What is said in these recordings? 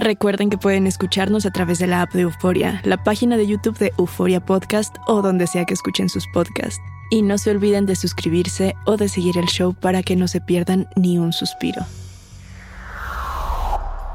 Recuerden que pueden escucharnos a través de la app de Euforia, la página de YouTube de Euforia Podcast o donde sea que escuchen sus podcasts. Y no se olviden de suscribirse o de seguir el show para que no se pierdan ni un suspiro.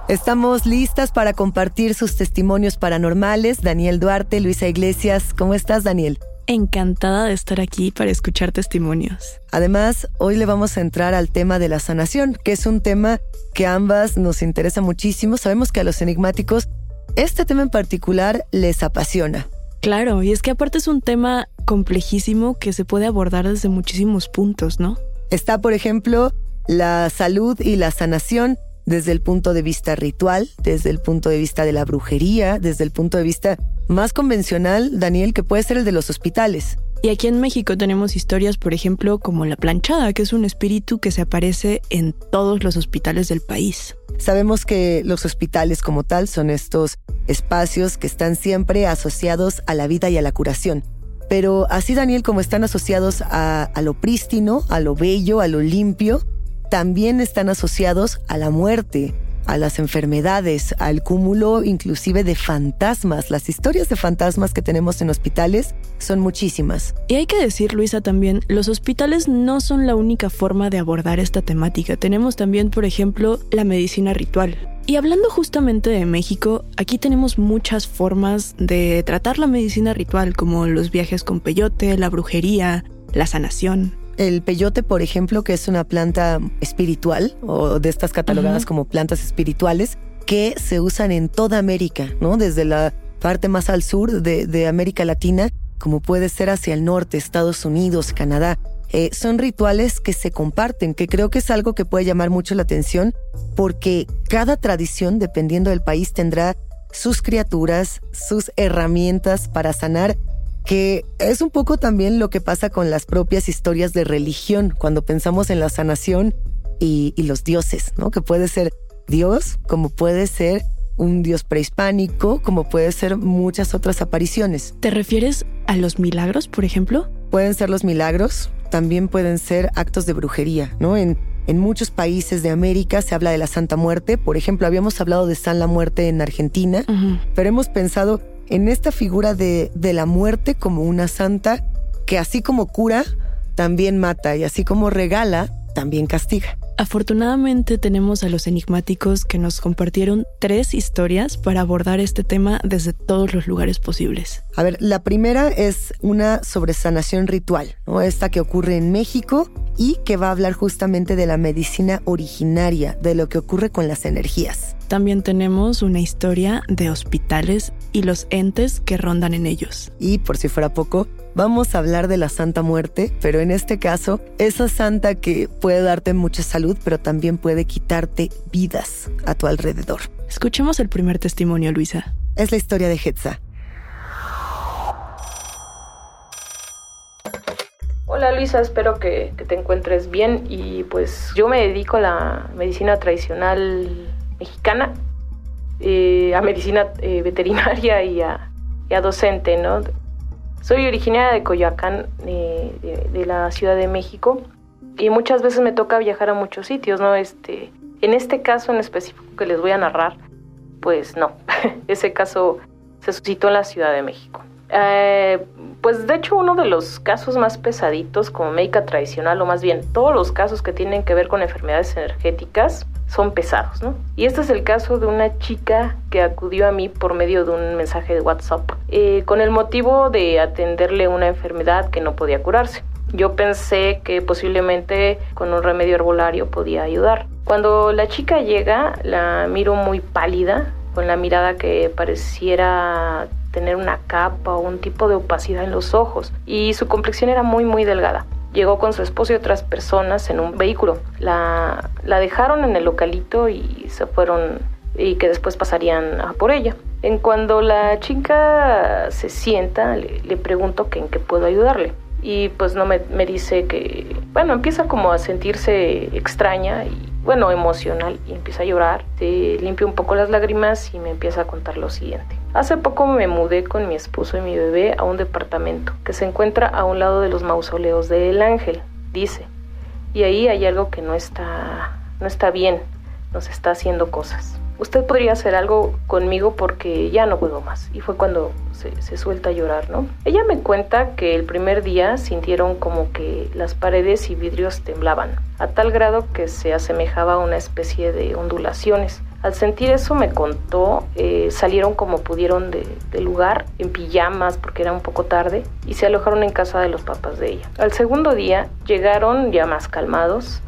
Estamos listas para compartir sus testimonios paranormales. Daniel Duarte, Luisa Iglesias, ¿cómo estás Daniel? Encantada de estar aquí para escuchar testimonios. Además, hoy le vamos a entrar al tema de la sanación, que es un tema que a ambas nos interesa muchísimo. Sabemos que a los enigmáticos este tema en particular les apasiona. Claro, y es que aparte es un tema complejísimo que se puede abordar desde muchísimos puntos, ¿no? Está, por ejemplo, la salud y la sanación desde el punto de vista ritual, desde el punto de vista de la brujería, desde el punto de vista más convencional, Daniel, que puede ser el de los hospitales. Y aquí en México tenemos historias, por ejemplo, como la planchada, que es un espíritu que se aparece en todos los hospitales del país. Sabemos que los hospitales como tal son estos espacios que están siempre asociados a la vida y a la curación. Pero así, Daniel, como están asociados a, a lo prístino, a lo bello, a lo limpio, también están asociados a la muerte, a las enfermedades, al cúmulo inclusive de fantasmas. Las historias de fantasmas que tenemos en hospitales son muchísimas. Y hay que decir, Luisa, también, los hospitales no son la única forma de abordar esta temática. Tenemos también, por ejemplo, la medicina ritual. Y hablando justamente de México, aquí tenemos muchas formas de tratar la medicina ritual, como los viajes con peyote, la brujería, la sanación. El peyote, por ejemplo, que es una planta espiritual o de estas catalogadas como plantas espirituales que se usan en toda América, ¿no? Desde la parte más al sur de, América Latina, como puede ser hacia el norte, Estados Unidos, Canadá. Eh, son rituales que se comparten, que creo que es algo que puede llamar mucho la atención, porque cada tradición, dependiendo del país, tendrá sus criaturas, sus herramientas para sanar que es un poco también lo que pasa con las propias historias de religión, cuando pensamos en la sanación y, los dioses, ¿no? Que puede ser Dios, como puede ser un dios prehispánico, como puede ser muchas otras apariciones. ¿Te refieres a los milagros, por ejemplo? Pueden ser los milagros, también pueden ser actos de brujería, ¿no? En, en muchos países de América se habla de la Santa Muerte, por ejemplo, habíamos hablado de San la Muerte en Argentina, pero hemos pensado en esta figura de, de la muerte como una santa que así como cura, también mata y así como regala, también castiga. Afortunadamente tenemos a los enigmáticos que nos compartieron tres historias para abordar este tema desde todos los lugares posibles. A ver, la primera es una sobre sanación ritual, ¿no? Esta que ocurre en México y que va a hablar justamente de la medicina originaria, de lo que ocurre con las energías. También tenemos una historia de hospitales y los entes que rondan en ellos. Y por si fuera poco, Vamos a hablar de la Santa Muerte, pero en este caso, esa santa que puede darte mucha salud, pero también puede quitarte vidas a tu alrededor. Escuchemos el primer testimonio, Luisa. Es la historia de Hetza. Hola Luisa, espero que, te encuentres bien y pues yo me dedico a la medicina tradicional mexicana, eh, a medicina eh, veterinaria y a, docente, ¿no? Soy originaria de Coyoacán, de, la Ciudad de México, y muchas veces me toca viajar a muchos sitios, ¿no? Este, en este caso en específico que les voy a narrar, pues no, ese caso se suscitó en la Ciudad de México. Eh, pues de hecho uno de los casos más pesaditos como médica tradicional, o más bien todos los casos que tienen que ver con enfermedades energéticas, son pesados, ¿no? Y este es el caso de una chica que acudió a mí por medio de un mensaje de WhatsApp eh, con el motivo de atenderle una enfermedad que no podía curarse. Yo pensé que posiblemente con un remedio herbolario podía ayudar. Cuando la chica llega, la miro muy pálida, con la mirada que pareciera tener una capa o un tipo de opacidad en los ojos y su complexión era muy muy delgada. Llegó con su esposo y otras personas en un vehículo. La, la dejaron en el localito y se fueron y que después pasarían por ella. En cuando la chica se sienta, le, le pregunto que en qué puedo ayudarle y pues no me, me, dice que, bueno, empieza como a sentirse extraña y, bueno, emocional y empieza a llorar, se limpia un poco las lágrimas y me empieza a contar lo siguiente. Hace poco me mudé con mi esposo y mi bebé a un departamento que se encuentra a un lado de los mausoleos del ángel, dice, y ahí hay algo que no está, no está bien, nos está haciendo cosas usted podría hacer algo conmigo porque ya no puedo más. Y fue cuando se, se, suelta a llorar, ¿no? Ella me cuenta que el primer día sintieron como que las paredes y vidrios temblaban, a tal grado que se asemejaba a una especie de ondulaciones. Al sentir eso me contó, eh, salieron como pudieron del de lugar, en pijamas porque era un poco tarde, y se alojaron en casa de los papás de ella. Al segundo día llegaron ya más calmados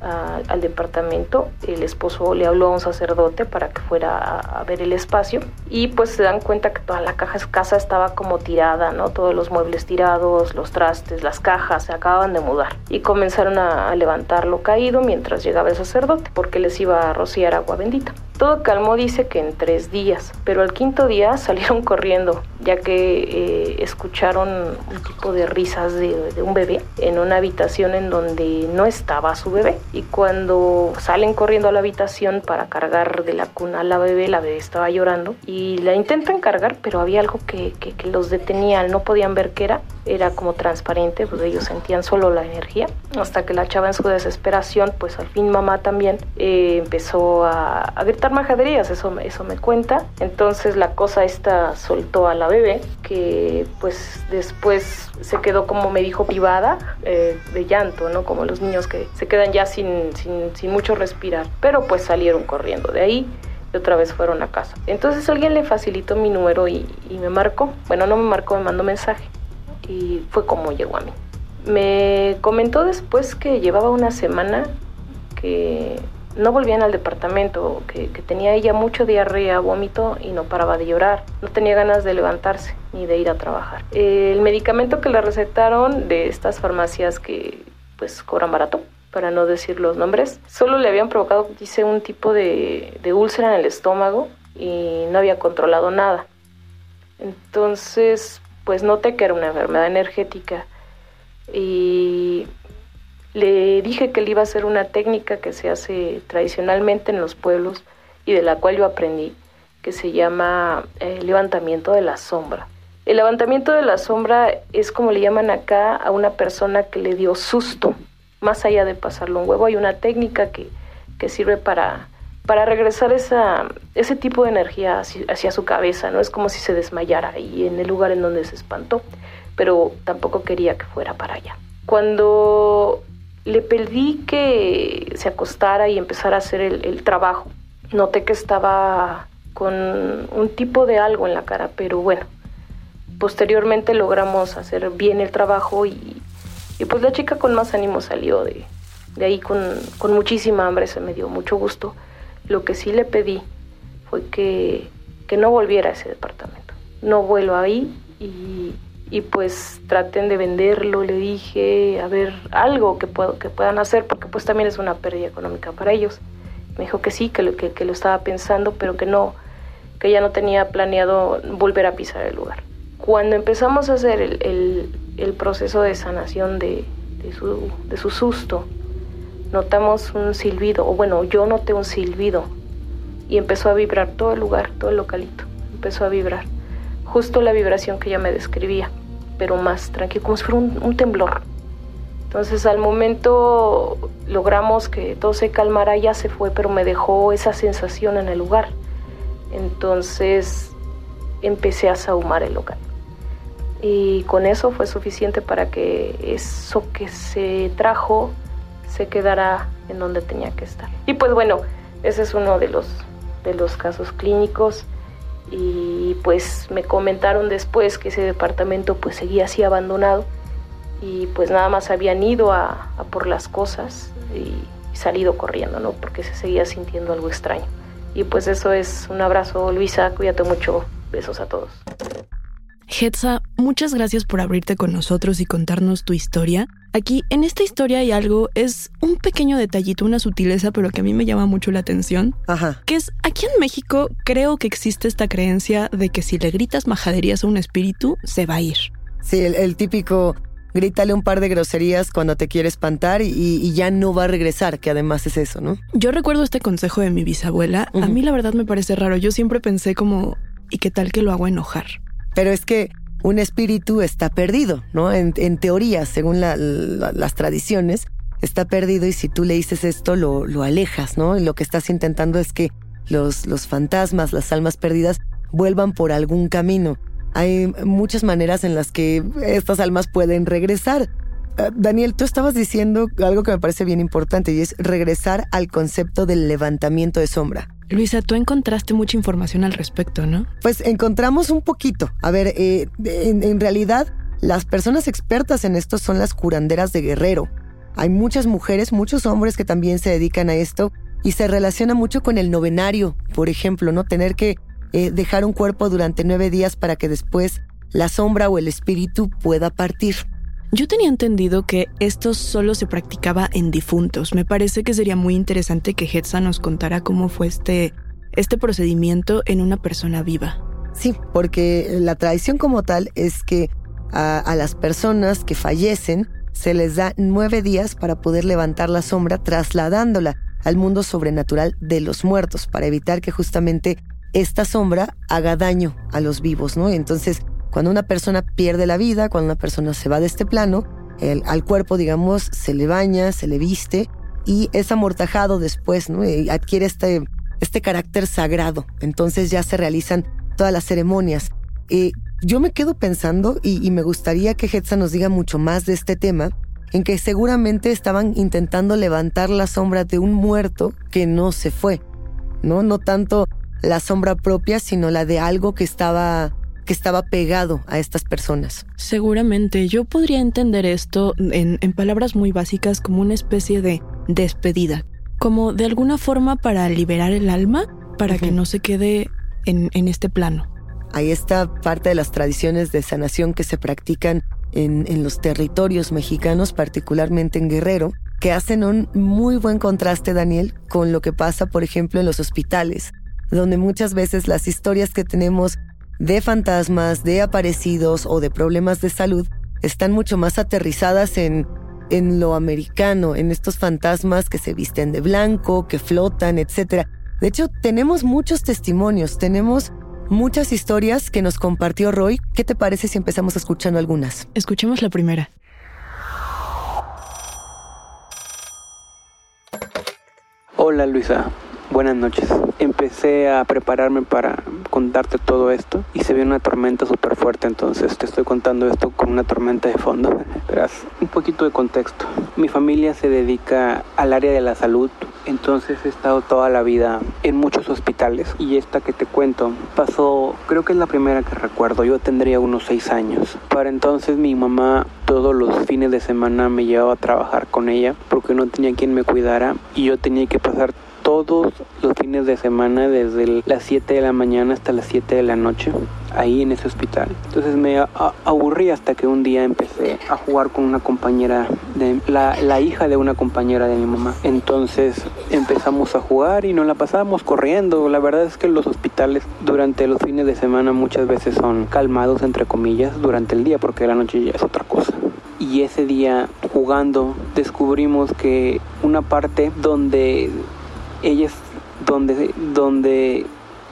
al departamento, el esposo le habló a un sacerdote para que fuera a, a, ver el espacio, y pues se dan cuenta que toda la caja, casa estaba como tirada, ¿no? Todos los muebles tirados, los trastes, las cajas, se acababan de mudar, y comenzaron a, a levantar lo caído mientras llegaba el sacerdote, porque les iba a rociar agua bendita. Todo calmó dice que en tres días, pero al quinto día salieron corriendo, ya que eh, escucharon un tipo de risas de, un bebé en una habitación en donde no estaba su bebé. Y cuando salen corriendo a la habitación para cargar de la cuna a la bebé, la bebé estaba llorando y la intentan cargar, pero había algo que, que, que los detenía, no podían ver qué era, era como transparente, pues ellos sentían solo la energía, hasta que la chava en su desesperación, pues al fin mamá también eh, empezó a, a gritar majaderías, eso, eso me cuenta. Entonces la cosa esta soltó a la bebé, que pues después se quedó como me dijo privada eh, de llanto, ¿no? Como los niños que se quedan ya sin, sin, sin mucho respirar. Pero pues salieron corriendo de ahí y otra vez fueron a casa. Entonces alguien le facilitó mi número y, y me marcó. Bueno, no me marcó, me mandó mensaje. Y fue como llegó a mí. Me comentó después que llevaba una semana que no volvían al departamento, que, tenía ella mucho diarrea, vómito y no paraba de llorar. No tenía ganas de levantarse ni de ir a trabajar. El medicamento que le recetaron de estas farmacias que pues cobran barato, para no decir los nombres, solo le habían provocado, dice, un tipo de, de úlcera en el estómago y no había controlado nada. Entonces, pues noté que era una enfermedad energética y le dije que le iba a hacer una técnica que se hace tradicionalmente en los pueblos y de la cual yo aprendí, que se llama eh, levantamiento de la sombra. El levantamiento de la sombra es como le llaman acá a una persona que le dio susto. Más allá de pasarle un huevo, hay una técnica que, que sirve para, para regresar esa, ese tipo de energía hacia, su cabeza, ¿no? Es como si se desmayara ahí en el lugar en donde se espantó, pero tampoco quería que fuera para allá. Cuando le pedí que se acostara y empezara a hacer el, trabajo. Noté que estaba con un tipo de algo en la cara, pero bueno, posteriormente logramos hacer bien el trabajo y, y pues la chica con más ánimo salió de, de ahí con, con, muchísima hambre, se me dio mucho gusto. Lo que sí le pedí fue que, que no volviera a ese departamento. No vuelva ahí y y pues traten de venderlo, le dije, a ver, algo que, puedan hacer, porque pues también es una pérdida económica para ellos. Me dijo que sí, que lo, que, estaba pensando, pero que no, que ya no tenía planeado volver a pisar el lugar. Cuando empezamos a hacer el, proceso de sanación de, de, su, de su susto, notamos un silbido, o bueno, yo noté un silbido, y empezó a vibrar todo el lugar, todo el localito, empezó a vibrar justo la vibración que ella me describía, pero más tranquilo, como si fuera un, temblor. Entonces al momento logramos que todo se calmara, ya se fue, pero me dejó esa sensación en el lugar. Entonces empecé a sahumar el local. y con eso fue suficiente para que eso que se trajo se quedara en donde tenía que estar. Y pues bueno, ese es uno de los, de los casos clínicos y pues me comentaron después que ese departamento pues seguía así abandonado y pues nada más habían ido a, por las cosas y, salido corriendo, ¿no? Porque se seguía sintiendo algo extraño. Y pues eso es un abrazo, Luisa, cuídate mucho, besos a todos. Hetza, muchas gracias por abrirte con nosotros y contarnos tu historia. Aquí, en esta historia hay algo, es un pequeño detallito, una sutileza, pero que a mí me llama mucho la atención. Ajá. Que es, aquí en México creo que existe esta creencia de que si le gritas majaderías a un espíritu, se va a ir. Sí, el, típico grítale un par de groserías cuando te quiere espantar y, ya no va a regresar, que además es eso, ¿no? Yo recuerdo este consejo de mi bisabuela. A mí la verdad me parece raro. Yo siempre pensé como, ¿y qué tal que lo hago enojar? Pero es que un espíritu está perdido, ¿no? En, teoría, según las tradiciones, está perdido y si tú le dices esto, lo, lo alejas, ¿no? Y lo que estás intentando es que los, los fantasmas, las almas perdidas, vuelvan por algún camino. Hay muchas maneras en las que estas almas pueden regresar. Ah, Daniel, tú estabas diciendo algo que me parece bien importante y es regresar al concepto del levantamiento de sombra. Luisa, tú encontraste mucha información al respecto, ¿no? Pues encontramos un poquito. A ver, eh, en, realidad las personas expertas en esto son las curanderas de guerrero. Hay muchas mujeres, muchos hombres que también se dedican a esto y se relaciona mucho con el novenario, por ejemplo, ¿no? Tener que eh, dejar un cuerpo durante nueve días para que después la sombra o el espíritu pueda partir. Yo tenía entendido que esto solo se practicaba en difuntos. Me parece que sería muy interesante que Hetza nos contara cómo fue este, este procedimiento en una persona viva. Sí, porque la tradición como tal es que a, a las personas que fallecen se les da nueve días para poder levantar la sombra trasladándola al mundo sobrenatural de los muertos, para evitar que justamente esta sombra haga daño a los vivos, ¿no? Entonces, cuando una persona pierde la vida, cuando una persona se va de este plano, el, al cuerpo, digamos, se le baña, se le viste y es amortajado después, ¿no? Adquiere este, este carácter sagrado. Entonces ya se realizan todas las ceremonias. Y yo me quedo pensando, y, me gustaría que Hetza nos diga mucho más de este tema, en que seguramente estaban intentando levantar la sombra de un muerto que no se fue, ¿no? No tanto la sombra propia, sino la de algo que estaba que estaba pegado a estas personas. Seguramente yo podría entender esto en, palabras muy básicas como una especie de despedida, como de alguna forma para liberar el alma, para que no se quede en, en, este plano. Ahí está parte de las tradiciones de sanación que se practican en, en los territorios mexicanos, particularmente en Guerrero, que hacen un muy buen contraste, Daniel, con lo que pasa, por ejemplo, en los hospitales, donde muchas veces las historias que tenemos de fantasmas, de aparecidos o de problemas de salud están mucho más aterrizadas en, en lo americano, en estos fantasmas que se visten de blanco, que flotan, etc. De hecho, tenemos muchos testimonios, tenemos muchas historias que nos compartió Roy. ¿Qué te parece si empezamos escuchando algunas? Escuchemos la primera. Hola Luisa, Buenas noches. Empecé a prepararme para contarte todo esto y se viene una tormenta súper fuerte, entonces te estoy contando esto con una tormenta de fondo. Verás, un poquito de contexto. Mi familia se dedica al área de la salud, entonces he estado toda la vida en muchos hospitales y esta que te cuento pasó, creo que es la primera que recuerdo, yo tendría unos seis años. Para entonces mi mamá todos los fines de semana me llevaba a trabajar con ella porque no tenía quien me cuidara y yo tenía que pasar todos los fines de semana desde las 7 de la mañana hasta las 7 de la noche ahí en ese hospital. Entonces me aburrí hasta que un día empecé a jugar con una compañera, de la, la hija de una compañera de mi mamá. Entonces empezamos a jugar y nos la pasábamos corriendo. La verdad es que los hospitales durante los fines de semana muchas veces son calmados entre comillas durante el día porque la noche ya es otra cosa y ese día jugando descubrimos que una parte donde ella es donde, donde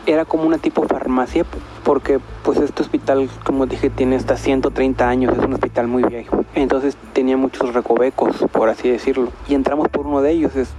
era como una tipo farmacia, porque pues este hospital, como dije, tiene hasta 130 años, es un hospital muy viejo. Entonces tenía muchos recovecos, por así decirlo. Y entramos por uno de ellos. Es,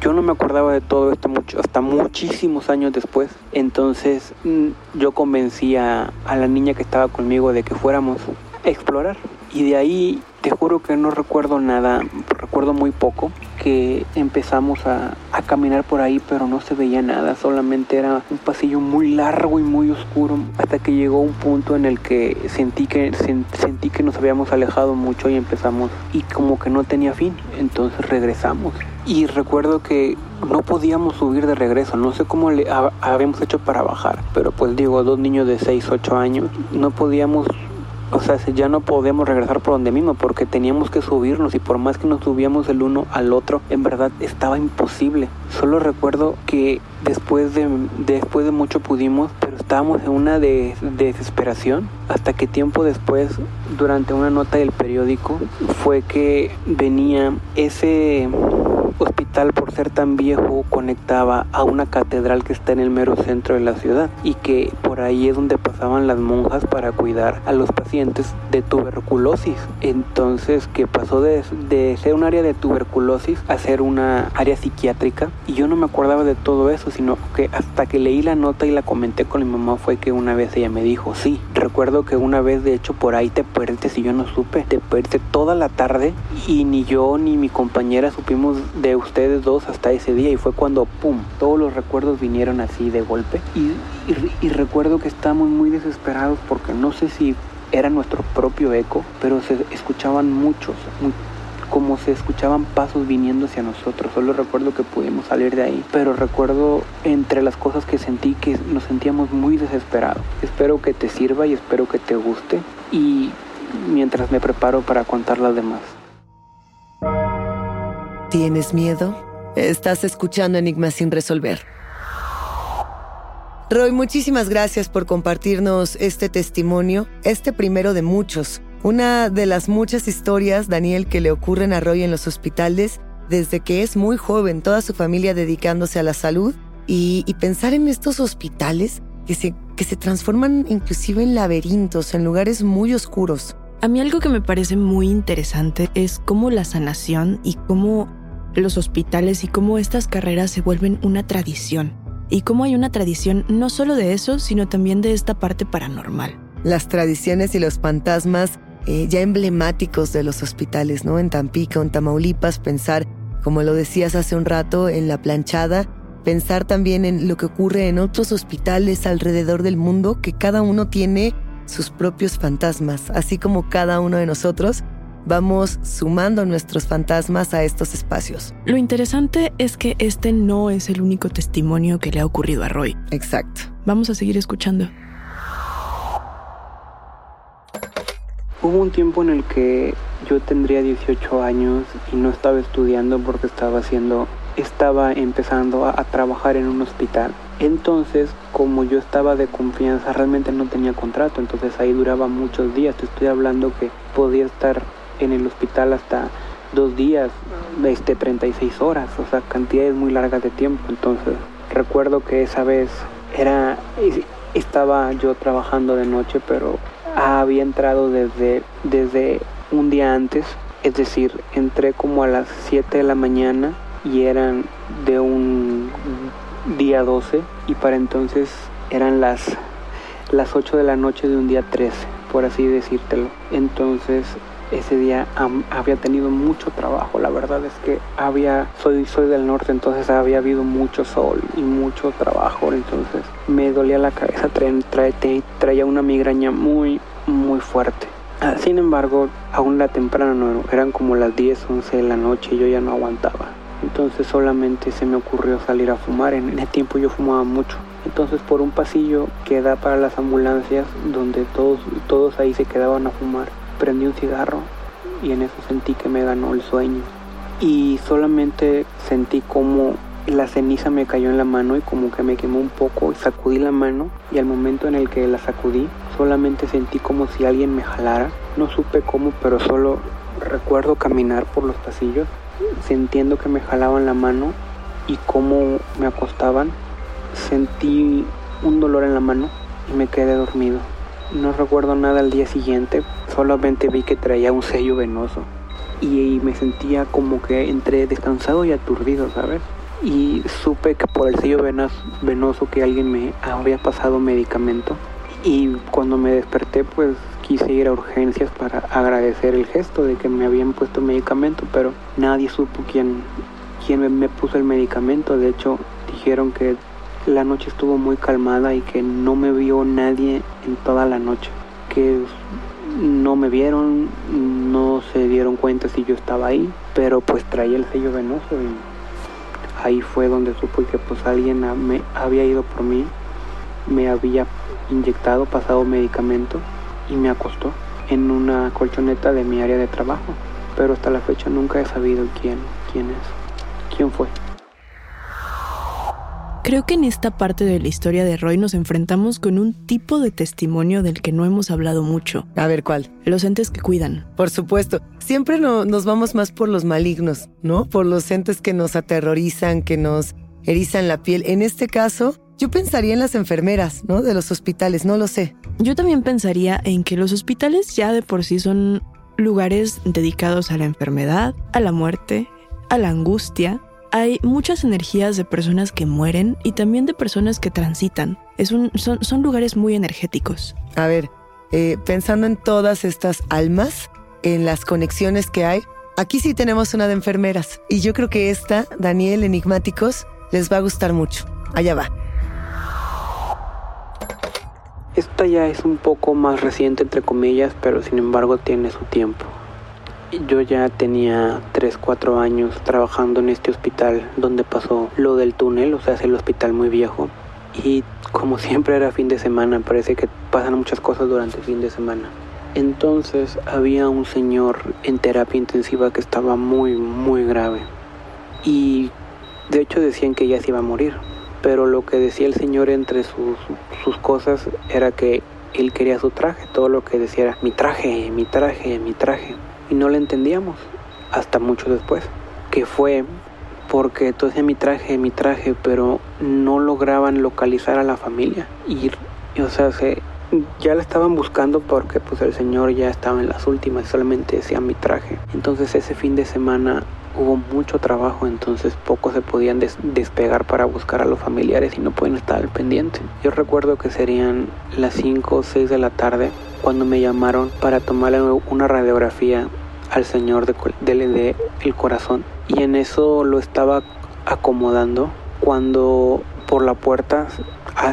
yo no me acordaba de todo esto mucho, hasta muchísimos años después. Entonces mm, yo convencí a, a la niña que estaba conmigo de que fuéramos a explorar. Y de ahí te juro que no recuerdo nada, recuerdo muy poco, que empezamos a, caminar por ahí, pero no se veía nada, solamente era un pasillo muy largo y muy oscuro, hasta que llegó un punto en el que sentí que, sentí que nos habíamos alejado mucho y empezamos, y como que no tenía fin, entonces regresamos. Y recuerdo que no podíamos subir de regreso, no sé cómo le habíamos hecho para bajar, pero pues digo, dos niños de 6, 8 años, no podíamos o sea, ya no podemos regresar por donde mismo porque teníamos que subirnos y por más que nos subíamos el uno al otro, en verdad estaba imposible. Solo recuerdo que después de, después de mucho pudimos, pero estábamos en una de, desesperación hasta que tiempo después, durante una nota del periódico, fue que venía ese hospital por ser tan viejo conectaba a una catedral que está en el mero centro de la ciudad y que por ahí es donde pasaban las monjas para cuidar a los pacientes de tuberculosis. Entonces que pasó de, de ser un área de tuberculosis a ser una área psiquiátrica y yo no me acordaba de todo eso, sino que hasta que leí la nota y la comenté con mi mamá fue que una vez ella me dijo, sí, recuerdo que una vez de hecho por ahí te perdiste y yo no supe, te perdiste toda la tarde y ni yo ni mi compañera supimos de ustedes dos hasta ese día y fue cuando, ¡pum!, todos los recuerdos vinieron así de golpe. Y, y, recuerdo que estábamos muy desesperados porque no sé si era nuestro propio eco, pero se escuchaban muchos, como se escuchaban pasos viniendo hacia nosotros. Solo recuerdo que pudimos salir de ahí, pero recuerdo entre las cosas que sentí que nos sentíamos muy desesperados. Espero que te sirva y espero que te guste y mientras me preparo para contar las demás. ¿Tienes miedo? Estás escuchando Enigmas sin resolver. Roy, muchísimas gracias por compartirnos este testimonio, este primero de muchos. Una de las muchas historias, Daniel, que le ocurren a Roy en los hospitales desde que es muy joven, toda su familia dedicándose a la salud y, pensar en estos hospitales que se, que se transforman inclusive en laberintos, en lugares muy oscuros. A mí algo que me parece muy interesante es cómo la sanación y cómo los hospitales y cómo estas carreras se vuelven una tradición. Y cómo hay una tradición no solo de eso, sino también de esta parte paranormal. Las tradiciones y los fantasmas eh, ya emblemáticos de los hospitales, ¿no? En Tampico, en Tamaulipas, pensar, como lo decías hace un rato, en la planchada, pensar también en lo que ocurre en otros hospitales alrededor del mundo, que cada uno tiene sus propios fantasmas, así como cada uno de nosotros vamos sumando nuestros fantasmas a estos espacios. Lo interesante es que este no es el único testimonio que le ha ocurrido a Roy. Exacto. Vamos a seguir escuchando. Hubo un tiempo en el que yo tendría 18 años y no estaba estudiando porque estaba haciendo, estaba empezando a, a trabajar en un hospital. Entonces, como yo estaba de confianza, realmente no tenía contrato, entonces ahí duraba muchos días. Te estoy hablando que podía estar en el hospital hasta dos días, este, 36 horas, o sea, cantidades muy largas de tiempo. Entonces, recuerdo que esa vez era, estaba yo trabajando de noche, pero había entrado desde, desde un día antes, es decir, entré como a las 7 de la mañana y eran de un día 12 y para entonces eran las, las 8 de la noche de un día 13, por así decírtelo. Entonces ese día había tenido mucho trabajo. La verdad es que había, soy, soy del norte, entonces había habido mucho sol y mucho trabajo. Entonces me dolía la cabeza, traía una migraña muy, muy fuerte. Ah, sin embargo, aún la temprano, eran como las 10, 11 de la noche y yo ya no aguantaba. Entonces solamente se me ocurrió salir a fumar. En ese tiempo yo fumaba mucho. Entonces por un pasillo que da para las ambulancias, donde todos, todos ahí se quedaban a fumar, prendí un cigarro y en eso sentí que me ganó el sueño. Y solamente sentí como la ceniza me cayó en la mano y como que me quemó un poco y sacudí la mano y al momento en el que la sacudí solamente sentí como si alguien me jalara. No supe cómo, pero solo recuerdo caminar por los pasillos sintiendo que me jalaban la mano y cómo me acostaban. Sentí un dolor en la mano y me quedé dormido. No recuerdo nada al día siguiente, solamente vi que traía un sello venoso y me sentía como que entre descansado y aturdido, ¿sabes? y supe que por el sello venoso que alguien me había pasado medicamento y cuando me desperté pues quise ir a urgencias para agradecer el gesto de que me habían puesto medicamento, pero nadie supo quién, quién me puso el medicamento. De hecho, dijeron que la noche estuvo muy calmada y que no me vio nadie en toda la noche. Que no me vieron, no se dieron cuenta si yo estaba ahí, pero pues traía el sello venoso y ahí fue donde supe que pues alguien me había ido por mí, me había inyectado, pasado medicamento y me acostó en una colchoneta de mi área de trabajo. Pero hasta la fecha nunca he sabido quién, quién es, quién fue. Creo que en esta parte de la historia de Roy nos enfrentamos con un tipo de testimonio del que no hemos hablado mucho. A ver, ¿cuál? Los entes que cuidan. Por supuesto. Siempre no, nos vamos más por los malignos, ¿no? Por los entes que nos aterrorizan, que nos erizan la piel. En este caso, yo pensaría en las enfermeras, ¿no? De los hospitales, no lo sé. Yo también pensaría en que los hospitales ya de por sí son lugares dedicados a la enfermedad, a la muerte, a la angustia. Hay muchas energías de personas que mueren y también de personas que transitan. Es un, son, son lugares muy energéticos. A ver, eh, pensando en todas estas almas, en las conexiones que hay, aquí sí tenemos una de enfermeras. Y yo creo que esta, Daniel Enigmáticos, les va a gustar mucho. Allá va. Esta ya es un poco más reciente, entre comillas, pero sin embargo tiene su tiempo. Yo ya tenía 3, 4 años trabajando en este hospital donde pasó lo del túnel, o sea, es el hospital muy viejo. Y como siempre era fin de semana, parece que pasan muchas cosas durante el fin de semana. Entonces había un señor en terapia intensiva que estaba muy, muy grave. Y de hecho decían que ya se iba a morir pero lo que decía el Señor entre sus, sus cosas era que él quería su traje, todo lo que decía era mi traje, mi traje, mi traje, y no le entendíamos hasta mucho después, que fue porque decía mi traje, mi traje, pero no lograban localizar a la familia y, o sea, se, ya la estaban buscando porque pues el señor ya estaba en las últimas, solamente decía mi traje. Entonces ese fin de semana hubo mucho trabajo, entonces pocos se podían despegar para buscar a los familiares y no pueden estar al pendiente. Yo recuerdo que serían las 5 o 6 de la tarde cuando me llamaron para tomarle una radiografía al señor de, de, el corazón. Y en eso lo estaba acomodando cuando por la puerta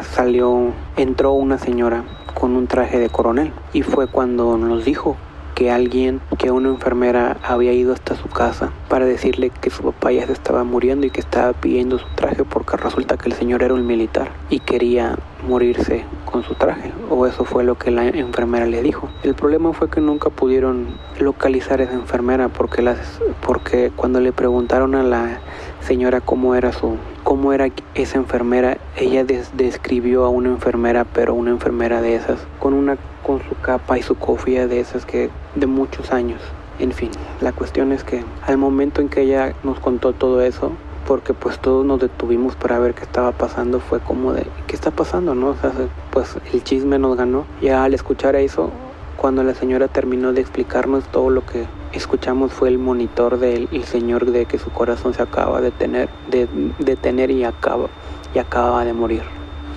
salió entró una señora con un traje de coronel. Y fue cuando nos dijo que alguien, que una enfermera había ido hasta su casa para decirle que su papá ya se estaba muriendo y que estaba pidiendo su traje porque resulta que el señor era un militar y quería morirse su traje o eso fue lo que la enfermera le dijo. El problema fue que nunca pudieron localizar a esa enfermera porque las porque cuando le preguntaron a la señora cómo era su cómo era esa enfermera, ella describió a una enfermera, pero una enfermera de esas con una con su capa y su cofia de esas que de muchos años. En fin, la cuestión es que al momento en que ella nos contó todo eso, porque pues todos nos detuvimos para ver qué estaba pasando, fue como de, ¿qué está pasando? ¿No? O sea, pues el chisme nos ganó. Y al escuchar eso, cuando la señora terminó de explicarnos todo lo que escuchamos fue el monitor del señor de que su corazón se acaba de tener, de, de tener y acaba, y acaba de morir.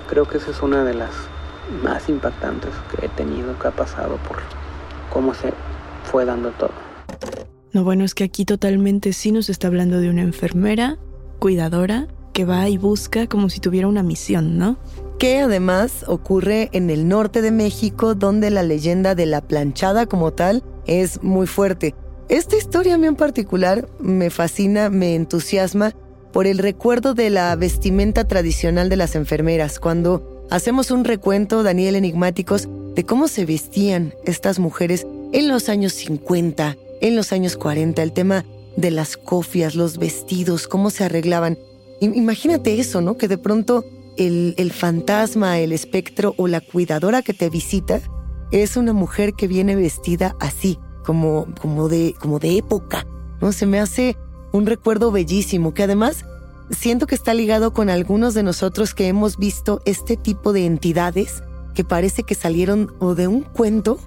Creo que esa es una de las más impactantes que he tenido, que ha pasado por cómo se fue dando todo. No, bueno, es que aquí totalmente sí nos está hablando de una enfermera, cuidadora, que va y busca como si tuviera una misión, ¿no? Que además ocurre en el norte de México, donde la leyenda de la planchada como tal es muy fuerte. Esta historia a mí en particular me fascina, me entusiasma por el recuerdo de la vestimenta tradicional de las enfermeras, cuando Hacemos un recuento, Daniel Enigmáticos, de cómo se vestían estas mujeres en los años 50, en los años 40, el tema de las cofias, los vestidos, cómo se arreglaban. Imagínate eso, ¿no? Que de pronto el, el fantasma, el espectro o la cuidadora que te visita es una mujer que viene vestida así, como, como, de, como de época, ¿no? Se me hace un recuerdo bellísimo que además siento que está ligado con algunos de nosotros que hemos visto este tipo de entidades que parece que salieron o de un cuento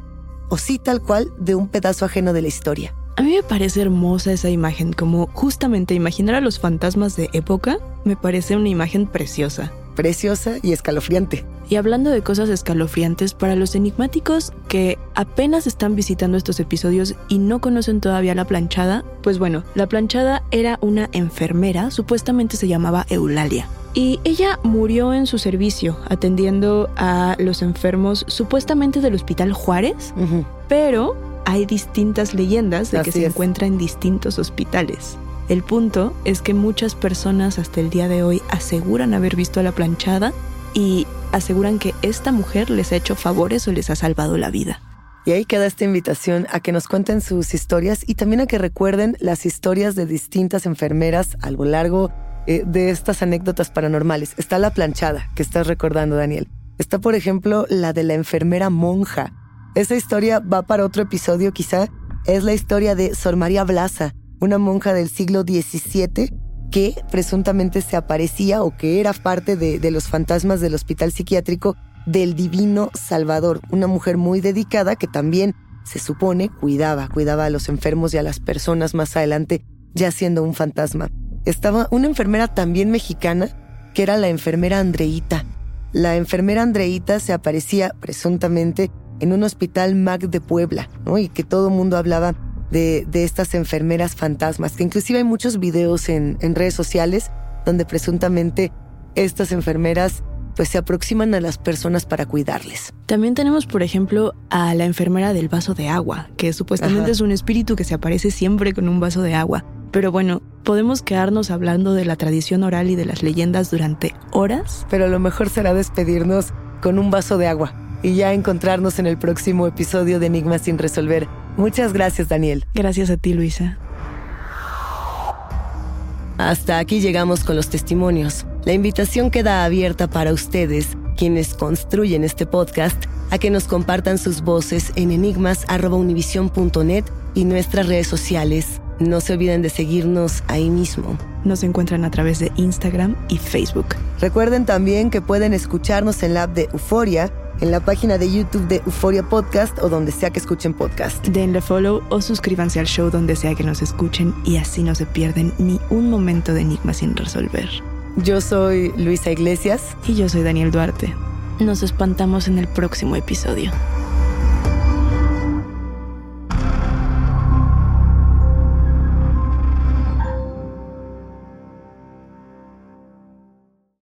o sí tal cual de un pedazo ajeno de la historia. A mí me parece hermosa esa imagen, como justamente imaginar a los fantasmas de época, me parece una imagen preciosa. Preciosa y escalofriante. Y hablando de cosas escalofriantes, para los enigmáticos que apenas están visitando estos episodios y no conocen todavía la planchada, pues bueno, la planchada era una enfermera, supuestamente se llamaba Eulalia. Y ella murió en su servicio atendiendo a los enfermos supuestamente del Hospital Juárez, pero hay distintas leyendas de que se encuentra en distintos hospitales. El punto es que muchas personas hasta el día de hoy aseguran haber visto a la planchada y aseguran que esta mujer les ha hecho favores o les ha salvado la vida. Y ahí queda esta invitación a que nos cuenten sus historias y también a que recuerden las historias de distintas enfermeras a lo largo eh, de estas anécdotas paranormales. Está la planchada, que estás recordando, Daniel. Está, por ejemplo, la de la enfermera monja. Esa historia va para otro episodio quizá. Es la historia de Sor María Blasa, una monja del siglo XVII que presuntamente se aparecía o que era parte de, de los fantasmas del hospital psiquiátrico del Divino Salvador, una mujer muy dedicada que también se supone cuidaba, cuidaba a los enfermos y a las personas más adelante, ya siendo un fantasma estaba una enfermera también mexicana, que era la enfermera Andreita. La enfermera Andreita se aparecía presuntamente en un hospital MAC de Puebla, ¿no? Y que todo el mundo hablaba de, estas enfermeras fantasmas, que inclusive hay muchos videos en, en redes sociales donde presuntamente estas enfermeras pues se aproximan a las personas para cuidarles. También tenemos, por ejemplo, a la enfermera del vaso de agua, que supuestamente es un espíritu que se aparece siempre con un vaso de agua. Pero bueno, podemos quedarnos hablando de la tradición oral y de las leyendas durante horas. Pero lo mejor será despedirnos con un vaso de agua y ya encontrarnos en el próximo episodio de Enigmas sin resolver. Muchas gracias, Daniel. Gracias a ti, Luisa. Hasta aquí llegamos con los testimonios. La invitación queda abierta para ustedes, quienes construyen este podcast, a que nos compartan sus voces en enigmas.univision.net y nuestras redes sociales no se olviden de seguirnos ahí mismo. Nos encuentran a través de Instagram y Facebook. Recuerden también que pueden escucharnos en la app de Euforia, en la página de YouTube de Euforia Podcast o donde sea que escuchen podcast. Denle follow o suscríbanse al show donde sea que nos escuchen y así no se pierden ni un momento de enigma sin resolver. Yo soy Luisa Iglesias. Y yo soy Daniel Duarte. Nos espantamos en el próximo episodio.